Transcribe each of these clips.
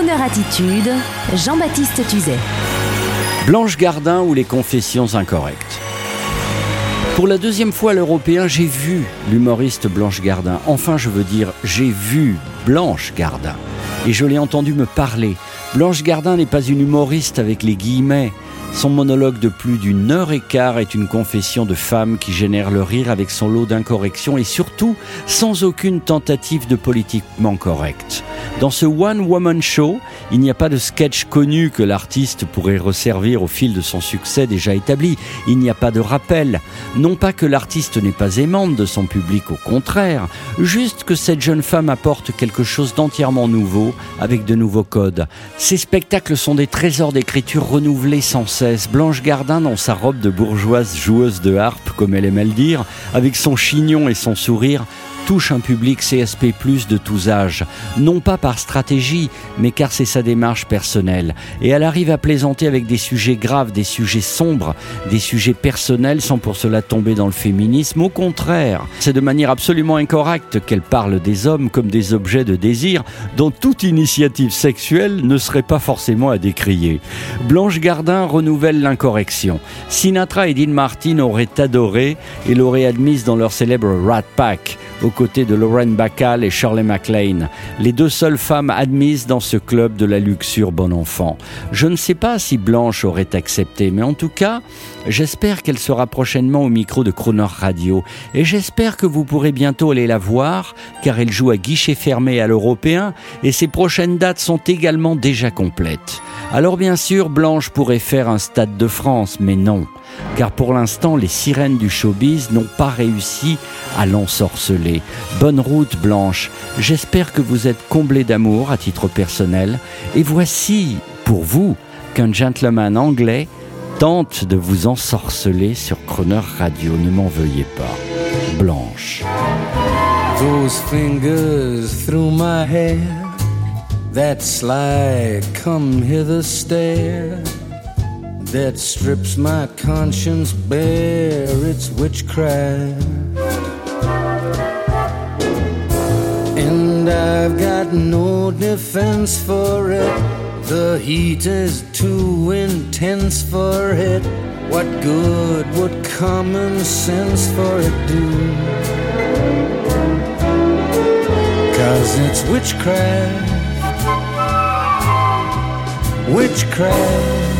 Kroneur Attitude, Jean-Baptiste Tuzet. Blanche Gardin ou les confessions incorrectes. Pour la deuxième fois à l'Européen, j'ai vu l'humoriste Blanche Gardin. Enfin, je veux dire, j'ai vu Blanche Gardin. Et je l'ai entendu me parler. Blanche Gardin n'est pas une humoriste avec les guillemets. Son monologue de plus d'une heure et quart est une confession de femme qui génère le rire avec son lot d'incorrections et surtout sans aucune tentative de politiquement correct. Dans ce One Woman Show, il n'y a pas de sketch connu que l'artiste pourrait resservir au fil de son succès déjà établi. Il n'y a pas de rappel. Non pas que l'artiste n'est pas aimante de son public, au contraire, juste que cette jeune femme apporte quelque chose d'entièrement nouveau avec de nouveaux codes. Ces spectacles sont des trésors d'écriture renouvelés sans Blanche Gardin, dans sa robe de bourgeoise joueuse de harpe, comme elle aimait le dire, avec son chignon et son sourire, touche un public CSP+, de tous âges, non pas par stratégie, mais car c'est sa démarche personnelle. Et elle arrive à plaisanter avec des sujets graves, des sujets sombres, des sujets personnels sans pour cela tomber dans le féminisme. Au contraire, c'est de manière absolument incorrecte qu'elle parle des hommes comme des objets de désir dont toute initiative sexuelle ne serait pas forcément à décrier. Blanche Gardin renouvelle l'incorrection. Sinatra et Dean Martin auraient adoré et l'auraient admise dans leur célèbre Rat Pack aux côtés de Lauren Bacall et Shirley MacLaine, les deux seules femmes admises dans ce club de la luxure bon enfant. Je ne sais pas si Blanche aurait accepté, mais en tout cas, j'espère qu'elle sera prochainement au micro de Croner Radio, et j'espère que vous pourrez bientôt aller la voir, car elle joue à guichet fermé à l'Européen, et ses prochaines dates sont également déjà complètes. Alors bien sûr, Blanche pourrait faire un Stade de France, mais non car pour l'instant les sirènes du showbiz n'ont pas réussi à l'ensorceler. Bonne route Blanche, j'espère que vous êtes comblé d'amour à titre personnel, et voici pour vous qu'un gentleman anglais tente de vous ensorceler sur Croner Radio, ne m'en veuillez pas. Blanche. Those fingers come hither. That strips my conscience bare, it's witchcraft. And I've got no defense for it, the heat is too intense for it. What good would common sense for it do? Cause it's witchcraft, witchcraft.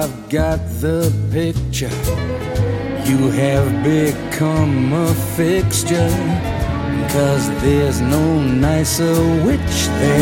I've got the picture you have become a fixture. Cause there's no nicer witch than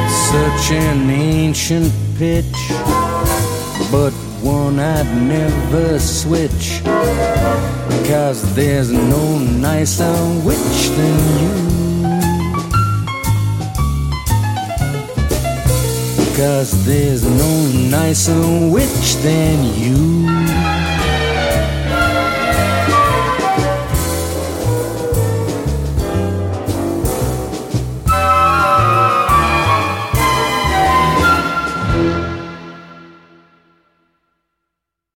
It's such an ancient pitch, but one I'd never switch. Cause there's no nicer witch than you. Cause there's no nicer witch than you.